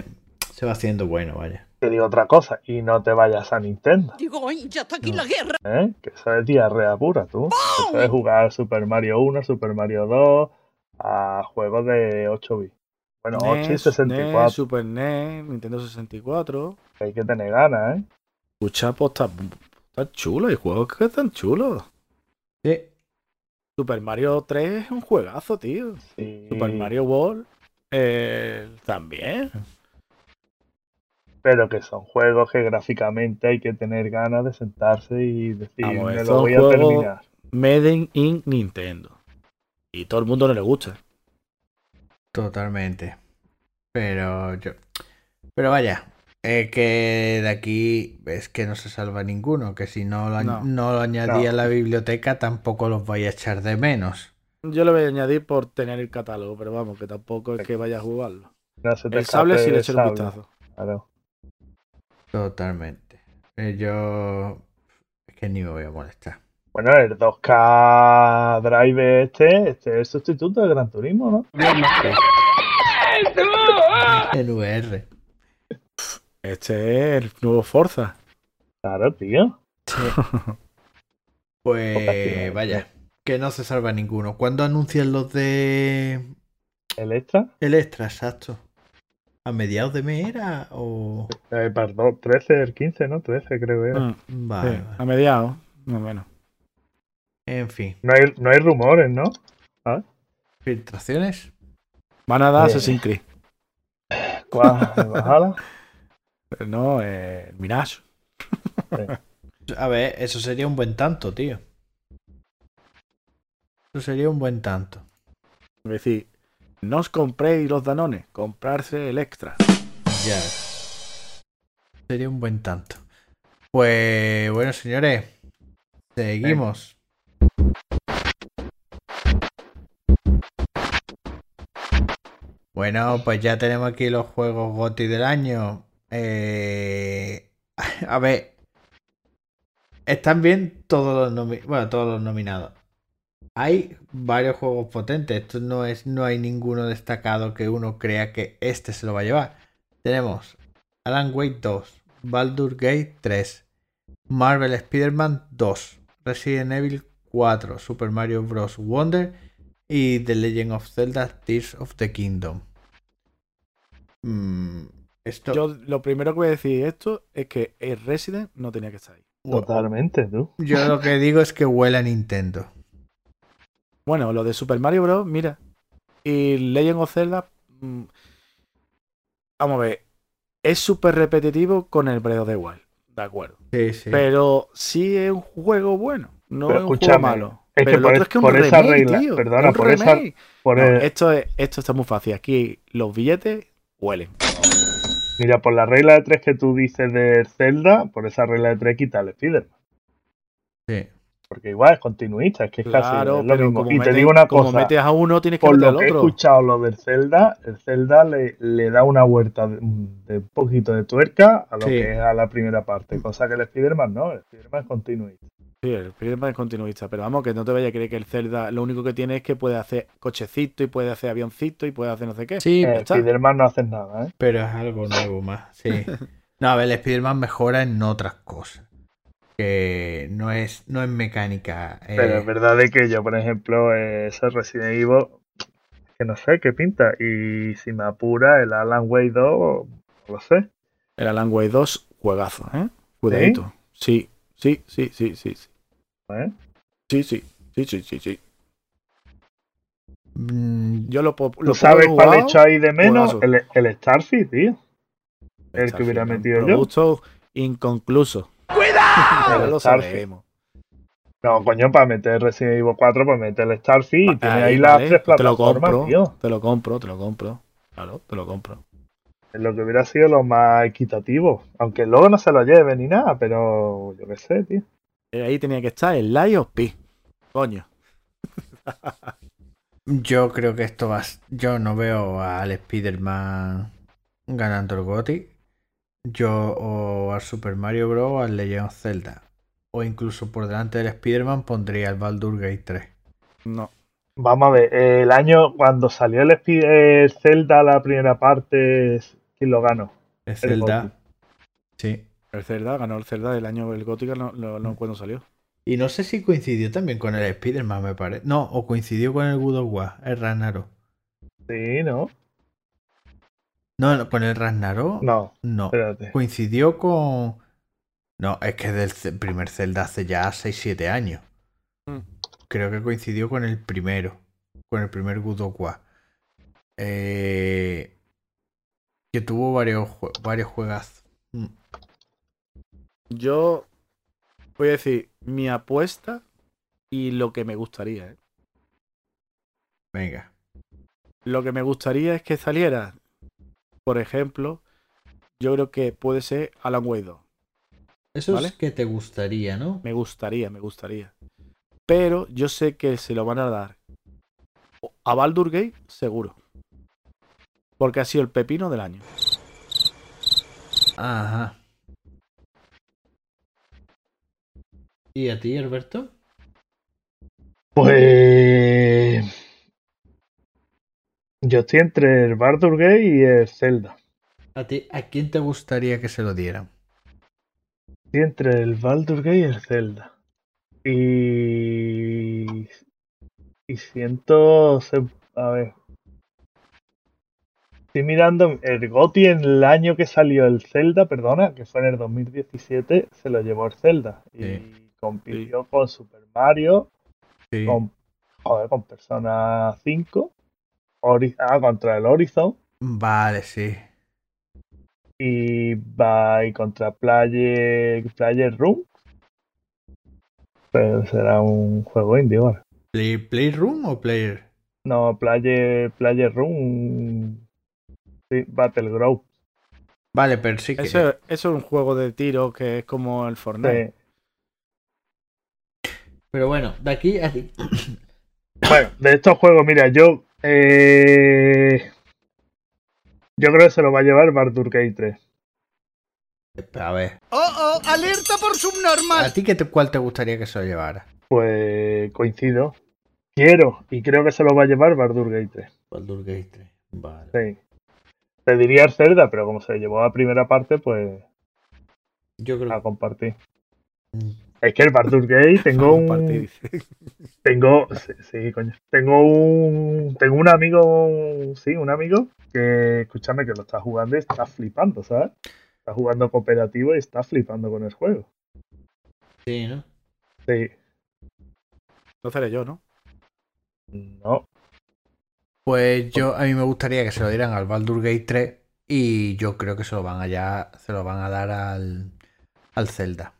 Se va haciendo bueno, vaya. Te digo otra cosa, y no te vayas a Nintendo, Digo, "Ay, ya está aquí No. la guerra. ¿eh? Que eso es diarrea pura, tú. Tú puedes jugar Super Mario 1, Super Mario 2, a juegos de 8 bits. Bueno, 8 y NES, 64. NES, Super NES, Nintendo 64. que Hay que tener ganas, ¿eh? Escucha, pues está, está chulo. Hay juegos que están chulos. Sí. Super Mario 3 es un juegazo, tío. Sí. Super Mario World eh, también. Pero que son juegos que gráficamente hay que tener ganas de sentarse y decir, Vamos me lo voy a juegos- terminar. Made in Nintendo. Y todo el mundo no le gusta. Totalmente. Pero yo. Pero vaya. Eh, que de aquí es que no se salva ninguno. Que si no lo, No. no lo añadía No. a la biblioteca, tampoco los vais a echar de menos. Yo lo voy a añadir por tener el catálogo, pero vamos, que tampoco es que vaya a jugarlo. No se te El sable sí le el echo un vistazo. claro. Totalmente. Eh, yo. Es que ni me voy a molestar. Bueno, el 2K Drive este, este es el sustituto de Gran Turismo, ¿no? (laughs) En VR. Este es el nuevo Forza. Claro, tío. (laughs) Pues vaya. Que no se salva ninguno. ¿Cuándo anuncian los de. El extra, El extra, exacto? ¿A mediados de mes era? O. eh, perdón, 13, el 15, ¿no? 13 creo que era. Mm, Vale, sí, vale. a mediados, más o menos. En fin. No, hay, no hay rumores, ¿no? ¿Filtraciones? Van a dar. Assassin's Creed. ¿Cuál? No, eh, el Mirage. A ver, eso sería un buen tanto, tío. Eso sería un buen tanto. Es decir, no os compréis los Danones, comprarse el extra. Ya. Sería un buen tanto. Pues bueno, señores. Seguimos. Bueno, pues ya tenemos aquí los juegos GOTY del año. Eh, (laughs) a ver. Están bien todos los bueno, todos los nominados. Hay varios juegos potentes. Esto no es, no hay ninguno destacado que uno crea que este se lo va a llevar. Tenemos Alan Wake 2, Baldur Gate 3, Marvel Spider-Man 2, Resident Evil 4, Super Mario Bros. Wonder y The Legend of Zelda Tears of the Kingdom. Mm, esto Yo lo primero que voy a decir de esto es que el Resident no tenía que estar ahí. Totalmente, tú. yo lo que digo es que huele a Nintendo. Bueno, lo de Super Mario Bros., mira. Y Legend of Zelda. mm, vamos a ver. Es súper repetitivo con el Breath of the Wild. De acuerdo. Sí, sí. Pero sí es un juego bueno. No Pero es un juego malo. es Pero que lo por otro es- es que es por un esa remake, regla, tío. perdona, un por esa- remake. Por No, el- esto, es, esto está muy fácil. Aquí los billetes huelen. Mira, por la regla de tres que tú dices de Zelda, por esa regla de tres quita el Spider-Man. Sí. Porque igual es continuista, es que es casi Claro, es lo mismo. como, Y te digo una como cosa, metes a uno, tienes que por meter lo al que he escuchado lo del Zelda, el Zelda le, le da una vuelta de, de un poquito de tuerca a lo Sí. que es a la primera parte, cosa que el Spider-Man no, el Spider-Man es continuista. Sí, el Spider-Man es continuista, pero vamos, que no te vayas a creer que el Zelda lo único que tiene es que puede hacer cochecito y puede hacer avioncito y puede hacer no sé qué. Sí, El. Spider-Man no hace nada, ¿eh? pero es algo nuevo más. Sí. (laughs) No, a ver, el Spider-Man mejora en otras cosas. Que no es, no es mecánica. eh, Pero es verdad de que yo, por ejemplo, eh, ese Resident Evil, que no sé qué pinta. Y si me apura, el Alan Wake 2, no lo sé. El Alan Wake 2, juegazo, ¿eh? Cuidadito. Sí, sí, sí, sí, sí. Sí, ¿eh? sí, sí, sí, sí, sí. sí. mm, Yo lo, lo ¿Tú sabes poco cuál he he hecho ahí de menos? El, el Starfield, tío. el que hubiera metido yo. Inconcluso. (laughs) El Ya lo sabemos. No, coño, para meter Resident Evil 4, pues mete el Starfield y tiene ahí, Ahí, las vale, tres te lo plataformas, compro, tío. te lo compro, te lo compro. Claro, te lo compro. lo que hubiera sido lo más equitativo. Aunque luego no se lo lleve ni nada, pero yo qué sé, tío. Eh, Ahí tenía que estar el Lion of P. Coño. Yo creo que esto va. Yo no veo al Spider-Man ganando el GOTY. Yo o al Super Mario Bros. o al Legend of Zelda. O incluso por delante del Spider-Man pondría el Baldur Gate 3. No. Vamos a ver, el año cuando salió el, el Zelda, la primera parte, ¿quién lo ganó? El Zelda. Sí. El Zelda ganó el Zelda del año el Gótica no, no, Mm. no cuando salió. Y no sé si coincidió también con el Spider-Man, me parece. No, o coincidió con el God of War, el Ragnarok. Sí, ¿no? No, no, con el Ragnarok. No, No. espérate. Coincidió con. No, es que del primer Zelda hace ya 6-7 años. Mm. Creo que coincidió con el primero. Con el primer God of War. Eh, que tuvo varios, jue- varios juegazos. Mm. Yo voy a decir mi apuesta y lo que me gustaría. ¿eh? Venga. Lo que me gustaría es que saliera, por ejemplo, yo creo que puede ser Alan Wake 2. Eso ¿Vale? es que te gustaría, ¿no? Me gustaría, me gustaría. Pero yo sé que se lo van a dar a Baldur Gate, seguro. Porque ha sido el pepino del año. Ajá. ¿Y a ti, Alberto? Pues. Yo estoy entre el Baldur Gate y el Zelda. ¿A ti? ¿A quién te gustaría que se lo dieran? Estoy entre el Baldur Gate y el Zelda. Y. Y siento. A ver. Estoy mirando el GOTY en el año que salió el Zelda, perdona, que fue en el 2017, se lo llevó el Zelda. Y Sí. compitió con Super Mario, Sí. con, joder, con Persona 5, Ori- ah, contra el Horizon Vale, sí. y va y contra Player, Player Room. Pero será un juego indie, ¿vale? ¿Play, ¿Playroom o Player? No, Player, Player Room. Sí, Battleground. Vale, pero sí que. Eso, eso es un juego de tiro que es como el Fortnite. Pero bueno, de aquí a aquí. (coughs) Bueno, de estos juegos, mira, yo. eh, yo creo que se lo va a llevar Baldur Gate 3. A ver. ¡Oh, oh! ¡Alerta por subnormal! ¿A ti qué te, cuál te gustaría que se lo llevara? Pues coincido. Quiero y creo que se lo va a llevar Baldur Gate 3. Baldur Gate 3. Vale. Sí. Te diría el Zelda, pero como se llevó a primera parte, pues Yo creo a compartir. Es que el Baldur Gate tengo Un. (laughs) Tengo. Sí, sí, coño. Tengo un. Tengo un amigo. Sí, un amigo que, escúchame, que lo está jugando y está flipando, ¿sabes? Está jugando cooperativo y está flipando con el juego. Sí, ¿no? Sí. No seré yo, ¿no? No. Pues yo, a mí me gustaría que se lo dieran al Baldur Gate 3 y yo creo que se lo van a ya, se lo van a dar al, al Zelda.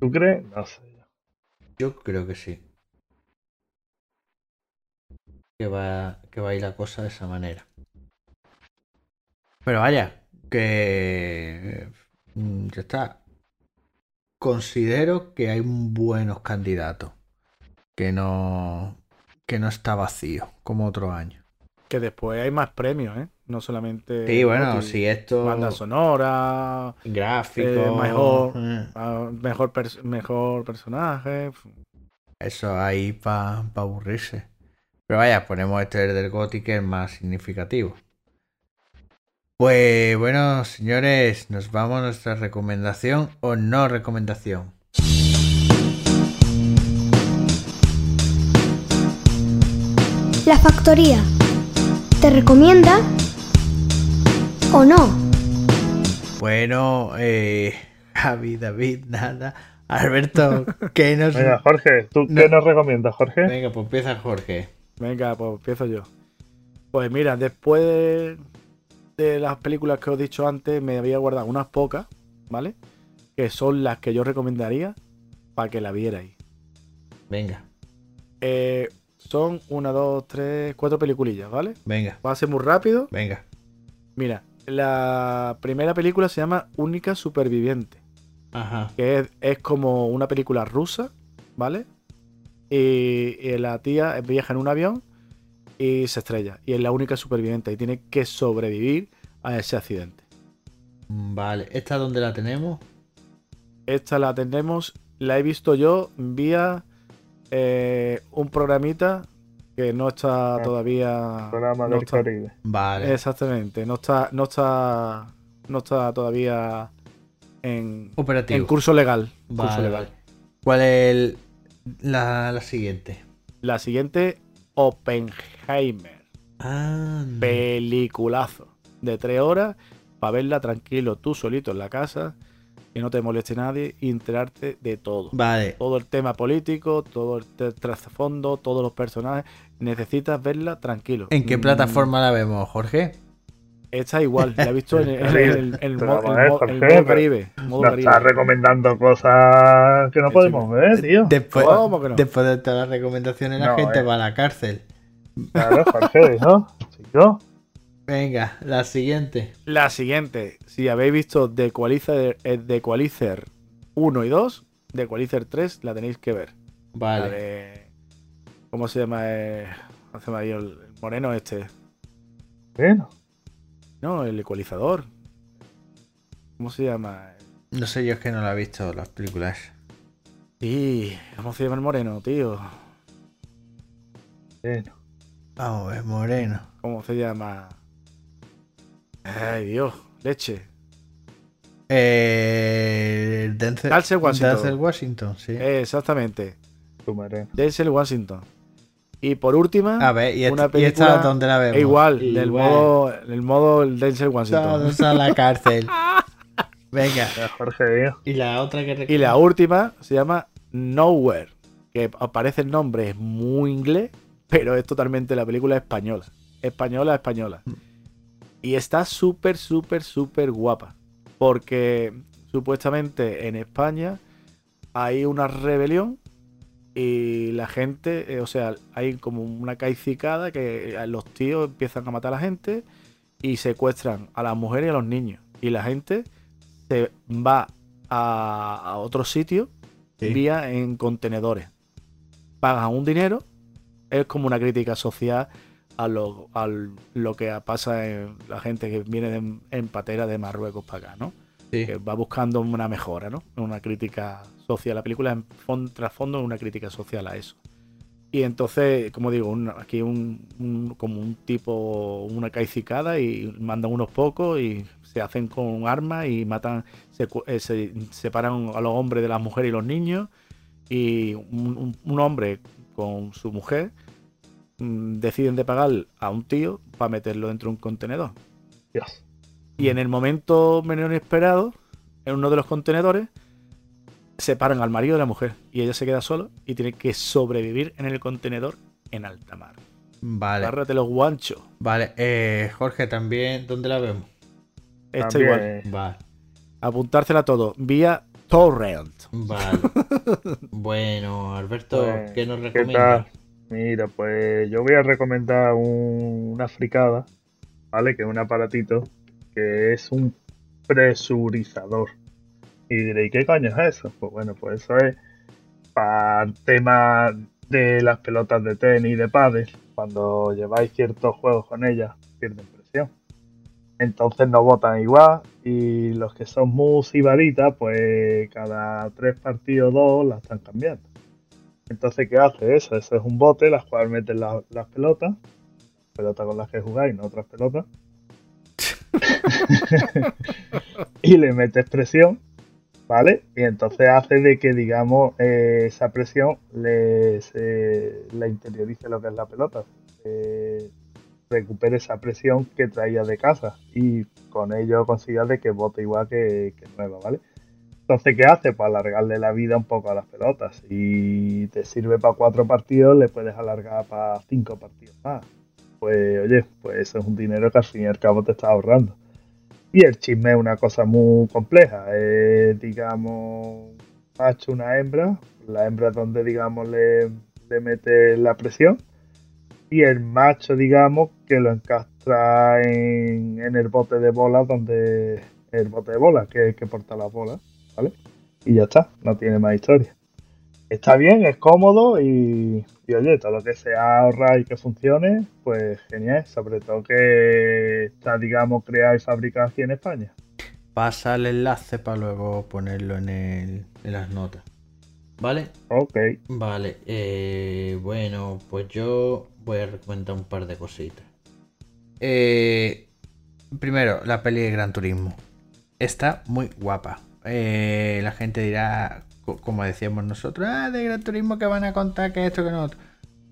¿Tú crees? No sé. Yo creo que sí. Que va, que va a ir la cosa de esa manera. Pero vaya, que mm, ya está. Considero que hay buenos candidatos. Que no, que no está vacío, como otro año. Que después hay más premios, ¿eh? No solamente. Sí, bueno, Goti, si esto. Banda sonora, Gráfico. eh, mejor. eh, ah, mejor, mejor personaje. Eso ahí para aburrirse. Pero vaya, ponemos este del Gothic que es más significativo. Pues bueno, señores, nos vamos a nuestra recomendación o no recomendación. La factoría. ¿Te recomienda o no? Bueno, eh, (laughs) Javi, David, nada. Alberto, ¿qué nos... Venga, Jorge, ¿tú No. qué nos recomiendas, Jorge? Venga, pues empieza Jorge. Venga, pues empiezo yo. Pues mira, después de, de las películas que os he dicho antes, me había guardado unas pocas, ¿vale? Que son las que yo recomendaría para que la vierais. Venga, Eh, son una, dos, tres, cuatro peliculillas, ¿vale? venga, Va a ser muy rápido. venga. Mira, la primera película se llama Única Superviviente. Ajá. Que es, es como una película rusa, ¿vale? Y, y la tía viaja en un avión y se estrella. Y es la única superviviente y tiene que sobrevivir a ese accidente. Vale, ¿esta dónde la tenemos? Esta la tenemos, la he visto yo vía eh, un programita que no está Ah, todavía. Programa no del está- Caribe. Vale. Exactamente, no está, no está, no está todavía en, Operativo. en curso legal. curso legal. vale. ¿Cuál es el- la, la siguiente? La siguiente, Oppenheimer. Ah, Peliculazo. De tres horas para verla tranquilo, tú solito en la casa, que no te moleste nadie y enterarte de todo. Vale. Todo el tema político, todo el trasfondo, todos los personajes. Necesitas verla tranquilo. ¿En qué Mm, plataforma la vemos, Jorge? Está igual, la he visto en el, en el- en el Pero mo- vamos el a ver, mo- Jorge, el modo Caribe. modo Nos Caribe. estás recomendando cosas que no Sí, podemos sí. ver, tío. Después, ¿Cómo que no? después de todas las recomendaciones, la No, gente eh. va a la cárcel. Claro, Jorge, dijo. Chico. (laughs) Venga, la siguiente. La siguiente, si habéis visto The Equalizer, eh, The Equalizer 1 y 2, The Equalizer 3 la tenéis que ver. La Vale. de- ¿Cómo se llama? Eh, ¿cómo se llama ahí el, el moreno este? Bueno, No, el ecualizador. ¿Cómo se llama? No sé, yo es que no la he visto las películas. Sí, ¿cómo se llama el moreno, tío? bueno. Vamos a ver, Moreno. ¿Cómo se llama? Ay, Dios, leche. Eh, Denzel, Denzel Washington. Denzel Washington, sí. Eh, exactamente. Denzel Washington. Y por última, a ver, ¿y, una esta, y esta película dónde la vemos? e igual, del Igual. modo, del modo Denzel Washington. Todos a la cárcel. (laughs) Venga. Jorge. ¿Y la otra que Y la última se llama Nowhere, que aparece el nombre, es muy inglés, pero es totalmente la película española. Española, española. Y está súper, súper, súper guapa. Porque supuestamente en España hay una rebelión y la gente, eh, o sea, hay como una caicicada que eh, los tíos empiezan a matar a la gente y secuestran a las mujeres y a los niños. Y la gente se va a, a otro sitio Sí. vía en contenedores. Pagan un dinero, es como una crítica social a lo, a lo que pasa en la gente que viene en, en patera de Marruecos para acá, ¿no? Sí. Que va buscando una mejora, ¿no? Una crítica social. La película en fon- trasfondo es una crítica social a eso. Y entonces, como digo, un- aquí un, un- como un tipo, una caicicada y mandan unos pocos y se hacen con armas y matan, se, se separan a los hombres de las mujeres y los niños y un, hombre con su mujer deciden de pagar a un tío para meterlo dentro de un contenedor. Dios. Y en el momento menos inesperado, en uno de los contenedores, separan al marido de la mujer. Y ella se queda sola y tiene que sobrevivir en el contenedor en alta mar. Vale. Agárrate los guanchos. Vale. Eh, Jorge, también, ¿dónde la vemos? Está También, igual. Vale. Apuntársela todo. Vía Torrent. Vale. (laughs) bueno, Alberto, Pues, ¿qué nos ¿Qué recomiendas? Mira, pues yo voy a recomendar un- una fricada, ¿vale? Que es un aparatito que es un presurizador. Y diréis, ¿qué coño es eso? Pues bueno, pues eso es para el tema de las pelotas de tenis y de pádel. Cuando lleváis ciertos juegos con ellas, pierden presión. Entonces no botan igual y los que son mus y varitas, pues cada tres partidos dos la están cambiando. Entonces, ¿qué hace eso? Eso es un bote, las cuales meten la- las pelotas, pelotas con las que jugáis, no otras pelotas. (laughs) y le metes presión, ¿vale? Y entonces hace de que, digamos, eh, esa presión le, se- la interiorice lo que es la pelota. Eh, recupere esa presión que traía de casa y con ello consiga de que bote igual que, que nueva, ¿vale? Entonces, ¿qué hace? Pues alargarle la vida un poco a las pelotas. Si te sirve para cuatro partidos, le puedes alargar para cinco partidos más. Pues, oye, pues eso es un dinero que al fin y al cabo te está ahorrando. Y el chisme es una cosa muy compleja. Es, digamos, macho, una hembra. La hembra es donde, digamos, le, mete la presión. y el macho, digamos, que lo encastra en, el bote de bolas donde el bote de bolas que, que porta las bolas, ¿vale? Y ya está, no tiene más historia. Está bien, es cómodo y, y oye, todo lo que sea ahorrar y que funcione, pues genial, sobre todo que está, digamos, creado y fabricado aquí en España. Pasa el enlace para luego ponerlo en, el, en las notas. ¿Vale? Ok, Vale, eh, bueno, pues yo voy a recomendar un par de cositas. Eh, primero, la peli de Gran Turismo. Está muy guapa. Eh, la gente dirá, co- como decíamos nosotros, ah, de Gran Turismo que van a contar que esto que no. otro".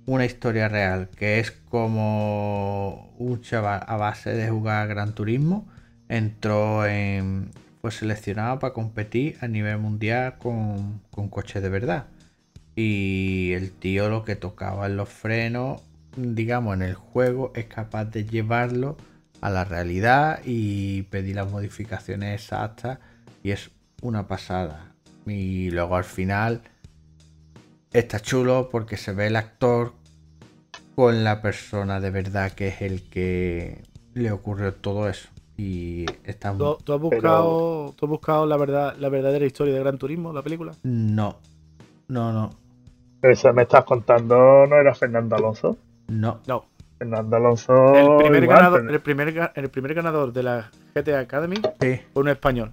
Una historia real, que es como un chaval a base de jugar Gran Turismo entró en. fue seleccionado para competir a nivel mundial con, con coches de verdad. Y el tío lo que tocaba en los frenos, digamos, en el juego, es capaz de llevarlo a la realidad y pedir las modificaciones exactas. Y es una pasada. Y luego al final está chulo porque se ve el actor con la persona de verdad que es el que le ocurrió todo eso. Y está muy... ¿Tú, tú has buscado, tú has buscado la, verdad, la verdadera historia de Gran Turismo, la película? No, no, no, eso me estás contando, ¿no era Fernando Alonso? no. No. Fernando Alonso. El primer, igual, ganador, pero- el, primer, el primer ganador de la GTA Academy Sí. fue un español.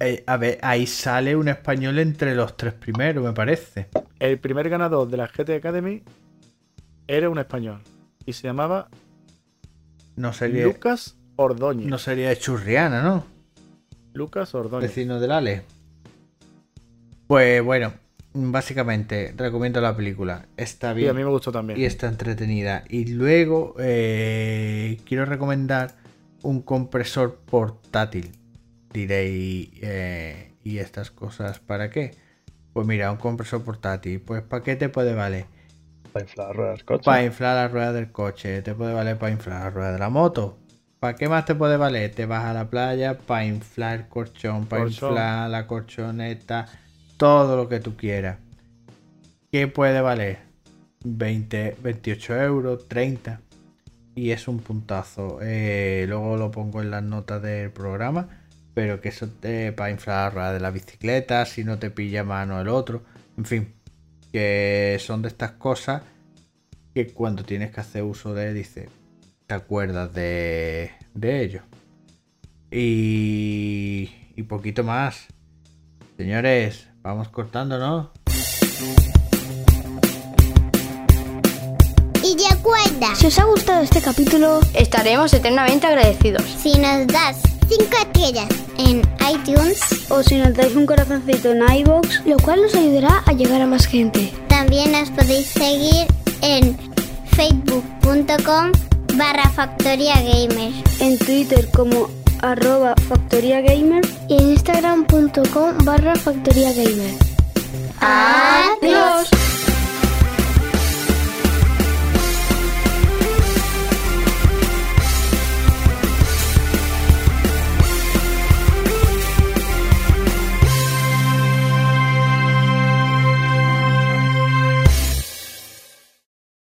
Eh, a ver, ahí sale un español entre los tres primeros, me parece. El primer ganador de la GTA Academy era un español. Y se llamaba No sería, Lucas Ordóñez. no sería de Churriana, ¿no? Lucas Ordóñez. Vecino del Ale. Pues bueno, básicamente recomiendo la película. Está Sí, bien a mí me gustó también. y está entretenida. Y luego eh, quiero recomendar un compresor portátil. Diréis, eh, ¿y estas cosas para qué? Pues mira, un compresor portátil. Pues ¿para qué te puede valer? Para inflar ruedas del coche. Para inflar la rueda del coche, te puede valer para inflar la rueda de la moto. ¿Para qué más te puede valer? Te vas a la playa para inflar el colchón, para inflar la colchoneta, todo lo que tú quieras. ¿Qué puede valer? 20, 28 euros, 30. Y es un puntazo. Eh, luego lo pongo en las notas del programa. Pero que eso te para inflar la rueda de la bicicleta, si no te pilla mano el otro. En fin, que son de estas cosas que cuando tienes que hacer uso de, dice, te acuerdas de, de ello. Y, y poquito más. Señores, vamos cortando, ¿no? Y recuerda, Si os ha gustado este capítulo, Estaremos eternamente agradecidos. si nos das 5 estrellas en iTunes, O si nos dais un corazoncito en iVoox, lo cual nos ayudará a llegar a más gente. también nos podéis seguir en facebook.com barra factoría gamer. en Twitter como arroba Factoría Gamer. Y en instagram.com barra factoría gamer. ¡Adiós!